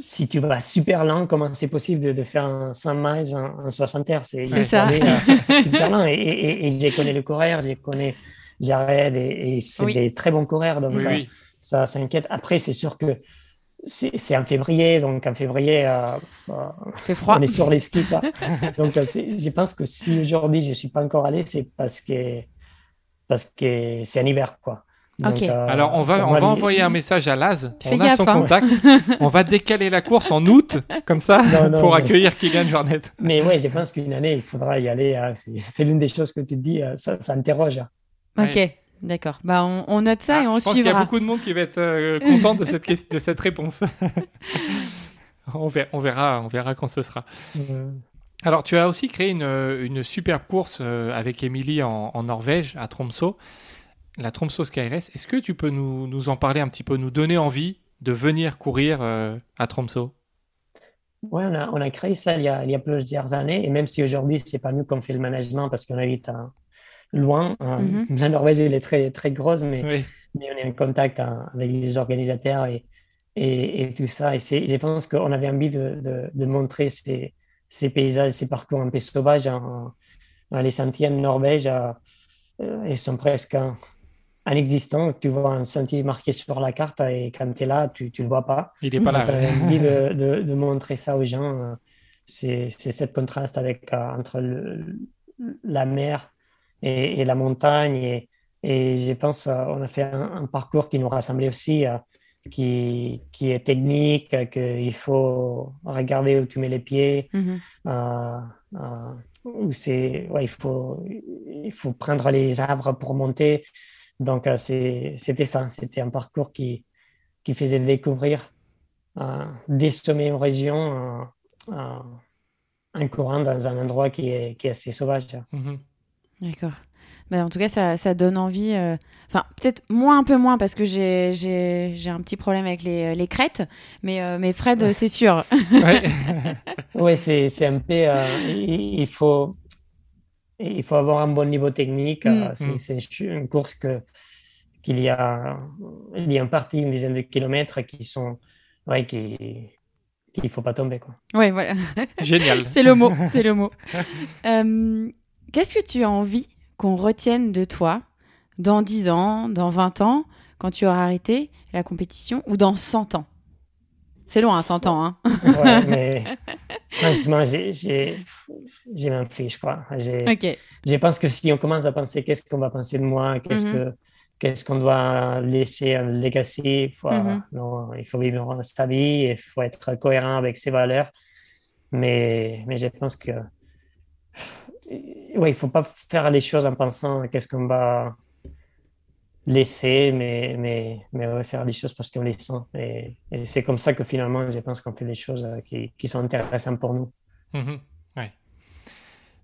si tu vas super lent, comment c'est possible de, de faire un 100 miles en, en 60 heures? C'est, ça. *laughs* super lent. Et, et, et, et j'ai connu le coureur, j'ai connu Jared et, et c'est Oui. des très bons coureurs. Donc, Oui, euh, oui. ça s'inquiète. Après, c'est sûr que c'est, en février. Donc, en février, euh, euh, Il fait froid. on est sur les skis. Quoi. *laughs* Donc, euh, je pense que si aujourd'hui je ne suis pas encore allé, c'est parce que, parce que c'est en hiver. Quoi. Donc, euh, Alors, on va, on va envoyer un message à Laz. Fais on a son hein. contact. on va décaler la course en août, comme ça, *laughs* Non, non, pour mais- accueillir Kylian Jornet. Mais ouais, je pense qu'une année, il faudra y aller. hein. C'est, l'une des choses que tu te dis, ça, ça interroge. hein. Ok, d'accord. Bah, on, on note ça Ah, et on je pense qu'il y a suivra. beaucoup de monde qui va être euh, content de cette, ques- de cette réponse. *laughs* on, verra, on, verra, on verra quand ce sera. Alors, tu as aussi créé une, une superbe course euh, avec Émilie en, en Norvège, à Tromsø, la Tromsø Race. Est-ce que tu peux nous, nous en parler un petit peu, nous donner envie de venir courir euh, à Tromsø? Ouais, on a, on a créé ça il y a, il y a plusieurs années, et même si aujourd'hui, c'est pas nous qu'on fait le management parce qu'on habite à- loin, euh, Mhm. la Norvège, elle est très, très grosse, mais, Oui, mais on est en contact hein, avec les organisateurs et, et, et tout ça. Et c'est, je pense qu'on avait envie de, de, de montrer ces, ces paysages, ces parcours un peu sauvages. hein, les sentiers en Norvège, euh, euh, ils sont presque inexistants. Tu vois un sentier marqué sur la carte et quand tu es là, tu ne le vois pas. il n'est pas là. On avait envie de, de, de montrer ça aux gens. C'est c'est cette contraste avec, euh, entre le- la mer et, et la montagne. Et, et je pense euh, on a fait un, un parcours qui nous rassemblait aussi, euh, qui, qui est technique, euh, qu'il faut regarder où tu mets les pieds. Mhm. euh, euh, où c'est, ouais, il faut, il faut prendre les arbres pour monter. Donc, c'était ça. C'était un parcours qui, qui faisait découvrir euh, des sommets en région euh, euh, en courant dans un endroit qui est, qui est assez sauvage. Mhm. D'accord. Bah, en tout cas, ça, ça donne envie. euh, Enfin, peut-être moins, un peu moins, parce que j'ai j'ai- j'ai un petit problème avec les, les crêtes. Mais, euh, mais Fred, c'est sûr. *laughs* Ouais. *laughs* Oui, c'est, c'est un peu. euh, il, il faut, il faut avoir un bon niveau technique. euh, Mm. c'est, Mm. c'est une course que, qu'il y a, il y a en partie une dizaine de kilomètres qui sont. Ouais, qui, qu'il faut pas tomber. Quoi. Oui, voilà. Génial. *laughs* C'est le mot. C'est le mot. Euh, Qu'est-ce que tu as envie qu'on retienne de toi dans 10 ans, dans 20 ans, quand tu auras arrêté la compétition, ou dans 100 ans? C'est loin, 100 ans. Hein Ouais, *laughs* mais franchement, j'ai, m'en fiche, quoi. J'ai, ok. Je pense que si on commence à penser qu'est-ce qu'on va penser de moi, qu'est-ce Mhm. que qu'est-ce qu'on doit laisser un legacy, faut, Mhm. non, il faut vivre sa vie, il faut être cohérent avec ses valeurs. Mais, mais je pense que ouais, il faut pas faire les choses en pensant qu'est-ce qu'on va laisser, mais, mais, mais ouais, faire les choses parce qu'on les sent. Et, et c'est comme ça que finalement, je pense qu'on fait les choses euh, qui, qui sont intéressantes pour nous. Mhm. Ouais.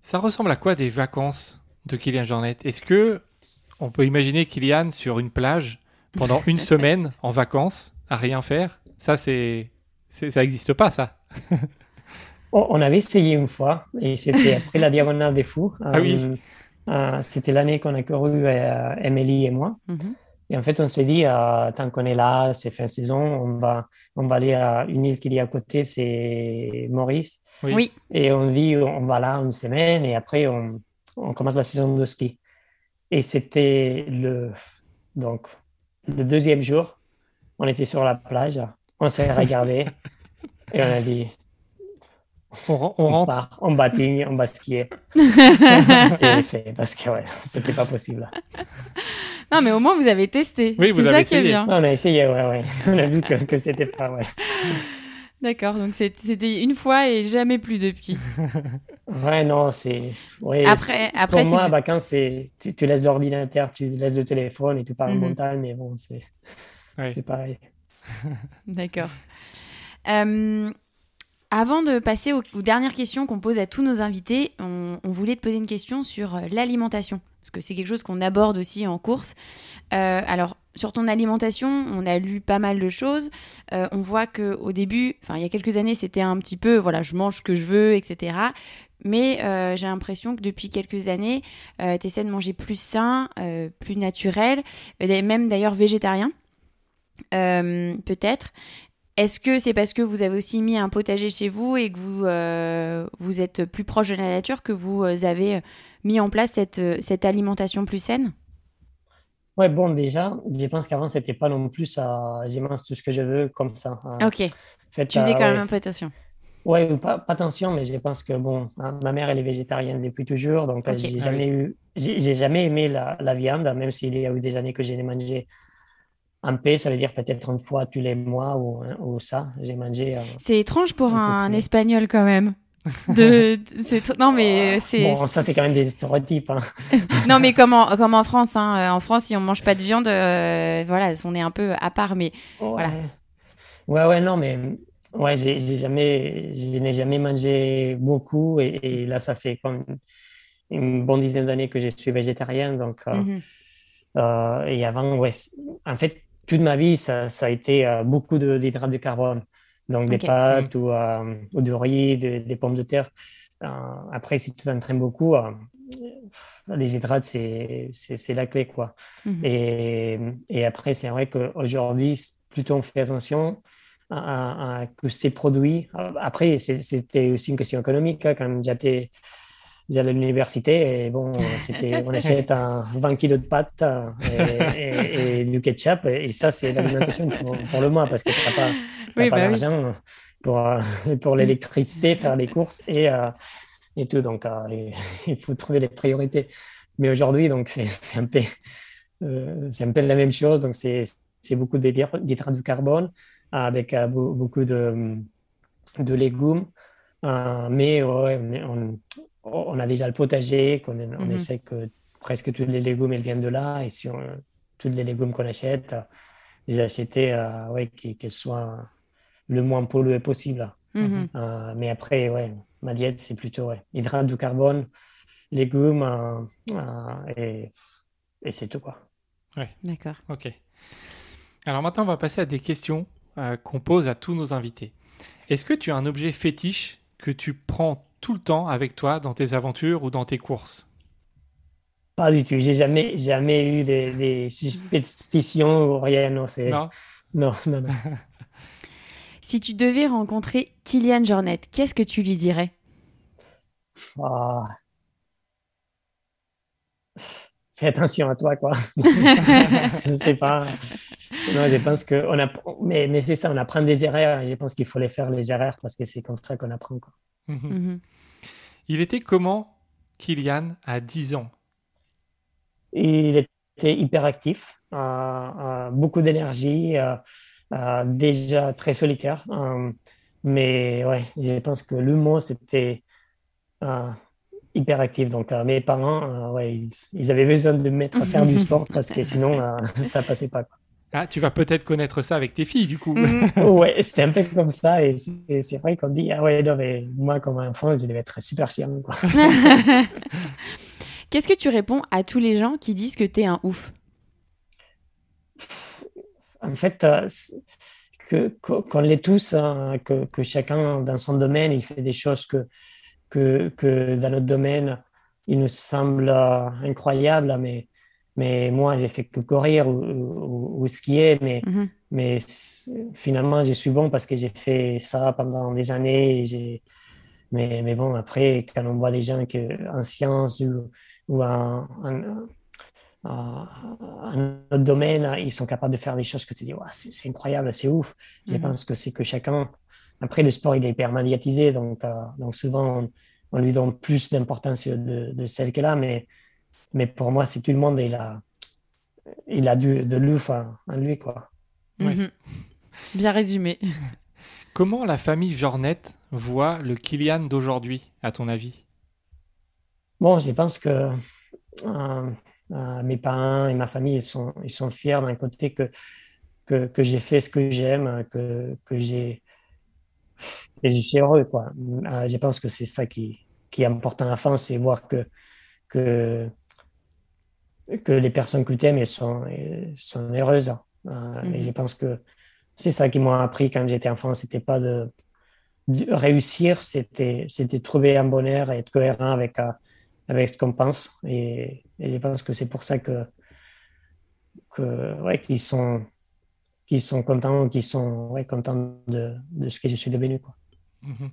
Ça ressemble à quoi des vacances de Kylian Jornet? Est-ce que on peut imaginer Kylian sur une plage pendant *laughs* une semaine en vacances à rien faire? Ça, c'est, c'est ça n'existe pas, ça. On avait essayé une fois et c'était après la Diagonale des Fous. Ah oui. Euh, euh, c'était l'année qu'on a couru, euh, Emily et moi. Mhm. Et en fait, on s'est dit, euh, tant qu'on est là, c'est fin de saison, on va, on va aller à une île qu'il y a à côté, c'est Maurice. Oui. Oui. Et on dit, on va là une semaine et après, on, on commence la saison de ski. Et c'était le, donc, le deuxième jour, on était sur la plage on s'est regardé *laughs* et on a dit on, rentre. Part, on batigne, on va skier. *laughs* fait, parce que ouais, *laughs* c'était pas possible. Non, mais au moins vous avez testé. Oui, vous avez essayé. On a essayé, ouais, ouais. *laughs* On a vu que, que c'était pas, ouais. D'accord, donc c'était une fois et jamais plus depuis. ouais, non, c'est. Ouais, après, après, pour moi, vous... vacances, c'est tu, tu, laisses l'ordinateur, tu laisses le téléphone et tu pars en montagne, mais bon, c'est Ouais. c'est pareil. D'accord. Euh, avant de passer aux, dernières questions qu'on pose à tous nos invités, on, voulait te poser une question sur euh, l'alimentation, parce que c'est quelque chose qu'on aborde aussi en course. Euh, alors, sur ton alimentation, on a lu pas mal de choses. Euh, on voit que au début, enfin il y a quelques années, c'était un petit peu, voilà, je mange ce que je veux, etc. Mais j'ai l'impression que depuis quelques années, tu essaies de manger plus sain, plus naturel, même d'ailleurs végétarien, peut-être. Est-ce que c'est parce que vous avez aussi mis un potager chez vous et que vous, euh, vous êtes plus proche de la nature que vous euh, avez mis en place cette, euh, cette alimentation plus saine? Ouais, bon, déjà, je pense qu'avant, c'était pas non plus ça. Je mange tout ce que je veux comme ça. hein. Ok, tu faisais euh, quand même un peu attention. Ouais, ou pas, pas attention, mais je pense que bon, hein, ma mère elle est végétarienne depuis toujours, donc euh, Ok. j'ai Ah jamais eu, j'ai j'ai jamais aimé la, la viande, même s'il y a eu des années que j'ai mangé en paix, ça veut dire peut-être une fois tous les mois ou, ou ça, j'ai mangé. euh, C'est étrange pour Un un espagnol quand même. *laughs* De, non mais c'est Bon, ça c'est quand même des stéréotypes. hein. *laughs* non mais comme en, comme en France hein. Euh, en France si on mange pas de viande euh, voilà on est un peu à part mais Voilà. Ouais. Ouais, ouais, non, mais ouais, j'ai jamais, je n'ai jamais mangé beaucoup et, et là, ça fait comme une bonne dizaine d'années que je suis végétarien. Donc, euh, mhm. euh, et avant, ouais, en fait, toute ma vie, ça, ça a été euh, beaucoup d'hydrates de carbone. Donc, des pâtes ou, euh, ou du riz, de- des pommes de terre. Euh, après, si tu t'entraînes beaucoup, euh, les hydrates, c'est la clé, quoi. Mhm. Et, et après, c'est vrai qu'aujourd'hui, plutôt on fait attention à, à- à que ces produits. Après, c'était aussi une question économique. hein, quand j'étais j'allais à l'université et bon, *laughs* on achète un 20 kilos de pâtes et, et- et du ketchup. Et ça, c'est l'alimentation pour, pour le mois parce que tu n'as pas, Oui, pas bah oui. d'argent pour, euh, pour l'électricité, faire les courses et, euh, et tout. Donc, euh, *laughs* il faut trouver les priorités. Mais aujourd'hui, donc, c'est un peu, un peu la même chose. Donc, c'est beaucoup d'hydrates de carbone avec beau- beaucoup de, de légumes. Euh, mais ouais, mais on, on a déjà le potager, qu'on on Mhm. essaie que presque tous les légumes ils viennent de là. Et si on, tous les légumes qu'on achète, j'ai acheté euh, ouais, qu'ils qu'ils soient le moins pollués possible. Mhm. Euh, mais après, ouais, ma diète, c'est plutôt ouais, hydrates de carbone, légumes euh, euh, et, et c'est tout quoi. d'accord Ok. Alors maintenant, on va passer à des questions euh, qu'on pose à tous nos invités. Est-ce que tu as un objet fétiche que tu prends tout le temps avec toi dans tes aventures ou dans tes courses? Pas du tout. J'ai jamais, jamais eu des, des superstitions ou rien. Non, c'est Non? Non, non, non. *laughs* si tu devais rencontrer Kylian Jornet qu'est-ce que tu lui dirais? Ah. Fais attention à toi, quoi. *laughs* Je sais pas. Non, je pense que on a, mais, mais c'est ça, on apprend des erreurs. et Je pense qu'il faut les faire les erreurs parce que c'est comme ça qu'on apprend, quoi. Mhm. Mhm. Il était comment, Kylian, à 10 ans? Il était hyper actif, euh, euh, beaucoup d'énergie, euh, euh, déjà très solitaire. euh, mais ouais, je pense que le mot, c'était euh, hyper actif. Donc, euh, mes parents, euh, ouais, ils, ils avaient besoin de me mettre à faire du sport parce que *laughs* sinon, euh, *laughs* ça passait pas. quoi. Ah, tu vas peut-être connaître ça avec tes filles, du coup. Mhm. *laughs* Ouais, c'était un peu comme ça. Et c'est vrai qu'on dit, ah ouais, non, mais moi, comme enfant, je devais être super chiant. *laughs* Qu'est-ce que tu réponds à tous les gens qui disent que t'es un ouf? En fait, euh, qu'on l'est tous, hein, que, que chacun dans son domaine, il fait des choses que, que, que dans notre domaine, il nous semble euh, incroyable, mais, mais moi, j'ai fait que courir ou, ou- ou skier, mais, Mhm. mais finalement, je suis bon parce que j'ai fait ça pendant des années. et mais, mais bon, après, quand on voit des gens que, en sciences ou, ou en, en- un autre domaine, ils sont capables de faire des choses que tu dis, c'est incroyable, c'est ouf. Je mhm. pense que c'est que chacun. Après, le sport, il est hyper médiatisé, donc, euh, donc souvent, on, lui donne plus d'importance de, de, celle qu'elle a, mais, mais pour moi, c'est tout le monde, il a, il a du, de l'ouf en, lui. Quoi. Mhm. Bien résumé. Comment la famille Jornet voit le Kylian d'aujourd'hui, à ton avis? Bon, je pense que. Euh, euh, mes parents et ma famille, ils sont, ils sont fiers d'un côté que, que, que j'ai fait ce que j'aime, que, que j'ai. Et je suis heureux, quoi. Euh, je pense que c'est ça qui, qui est important à la fin, c'est voir que, que, que les personnes que tu aimes, elles sont, sont heureuses. Euh, et mhm. je pense que c'est ça qui m'a appris quand j'étais enfant, c'était pas de, de réussir, c'était trouver un bonheur et être cohérent avec, avec ce qu'on pense. Et, je pense que c'est pour ça que, que ouais, qu'ils sont, qu'ils sont contents, qu'ils sont ouais, contents de, de, ce que je suis devenu. Quoi. Mhm.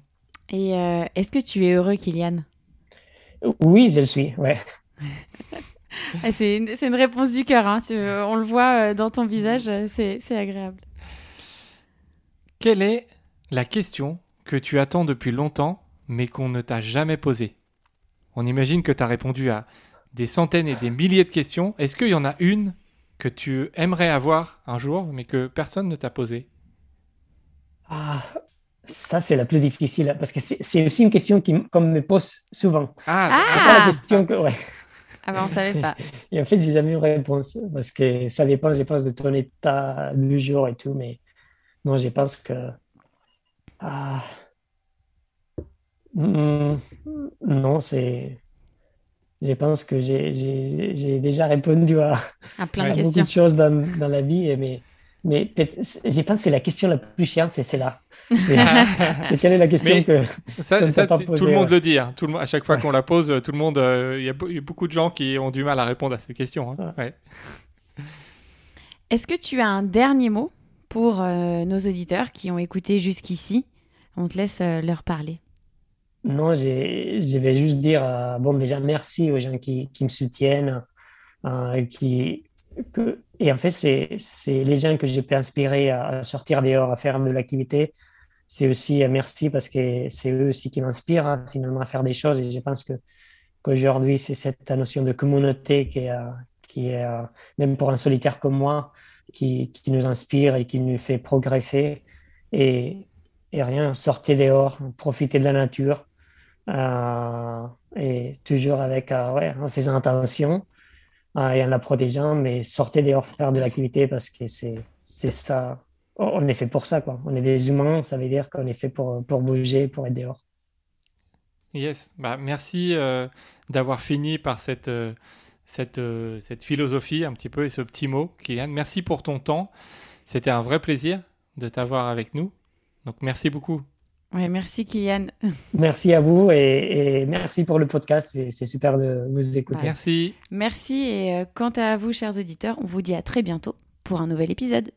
Et euh, est-ce que tu es heureux, Kylian? Oui, je le suis, ouais. *laughs* *laughs* Ah, c'est une, une, réponse du cœur, hein. on le voit euh, dans ton visage, euh, c'est agréable. Quelle est la question que tu attends depuis longtemps mais qu'on ne t'a jamais posée? On imagine que tu as répondu à des centaines et des milliers de questions. Est-ce qu'il y en a une que tu aimerais avoir un jour, mais que personne ne t'a posée? Ah, ça c'est la plus difficile, parce que c'est aussi une question qu'on me pose souvent. Ah, c'est pas la question que... Ouais. Ah ben on savait pas. *laughs* Et en fait, j'ai jamais eu réponse, parce que ça dépend, je pense, de ton état du jour et tout, mais non, je pense que... Ah... Hmm, non, c'est. Je pense que j'ai déjà répondu à, plein de *laughs* beaucoup de choses dans, dans la vie, mais, mais je pense que c'est la question la plus chiante, c'est celle-là. C'est *laughs* quelle est la question que. Ça, ça tout le monde le dit. Hein. Tout le, à chaque fois qu'on la pose, tout le monde. Euh, il y, a beaucoup de gens qui ont du mal à répondre à cette question. Hein. *laughs* Est-ce que tu as un dernier mot pour euh, nos auditeurs qui ont écouté jusqu'ici? On te laisse euh, leur parler. Non, je vais juste dire, euh, bon, déjà, merci aux gens qui, qui me soutiennent. Euh, qui, et en fait, c'est les gens que j'ai pu inspirer à, sortir dehors, à faire de l'activité. C'est aussi euh, merci parce que c'est eux aussi qui m'inspirent hein, finalement à faire des choses. Et je pense que qu'aujourd'hui, c'est cette notion de communauté qui est, est même pour un solitaire comme moi, qui, nous inspire et qui nous fait progresser. Et, rien, sortez dehors, profitez de la nature, euh, et toujours avec, euh, ouais, en faisant attention euh, et en la protégeant, mais sortez dehors faire de l'activité parce que c'est ça. On est fait pour ça, quoi. On est des humains, ça veut dire qu'on est fait pour, pour bouger, pour être dehors. Yes, bah, merci d'avoir fini par cette, cette, cette philosophie un petit peu et ce petit mot, Kylian. Merci pour ton temps. C'était un vrai plaisir de t'avoir avec nous. Donc merci beaucoup. Ouais, merci Kylian. *laughs* Merci à vous et, merci pour le podcast. C'est super de vous écouter. Merci. Merci et euh, quant à vous, chers auditeurs, on vous dit à très bientôt pour un nouvel épisode.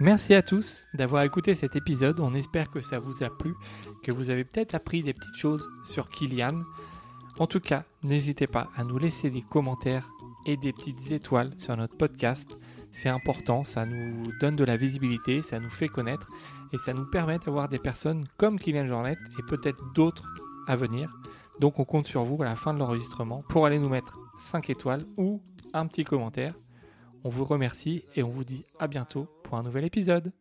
Merci à tous d'avoir écouté cet épisode. On espère que ça vous a plu, que vous avez peut-être appris des petites choses sur Kylian. En tout cas, n'hésitez pas à nous laisser des commentaires et des petites étoiles sur notre podcast. C'est important, ça nous donne de la visibilité, ça nous fait connaître et ça nous permet d'avoir des personnes comme Kylian Jornet et peut-être d'autres à venir. Donc on compte sur vous à la fin de l'enregistrement pour aller nous mettre 5 étoiles ou un petit commentaire. On vous remercie et on vous dit à bientôt pour un nouvel épisode.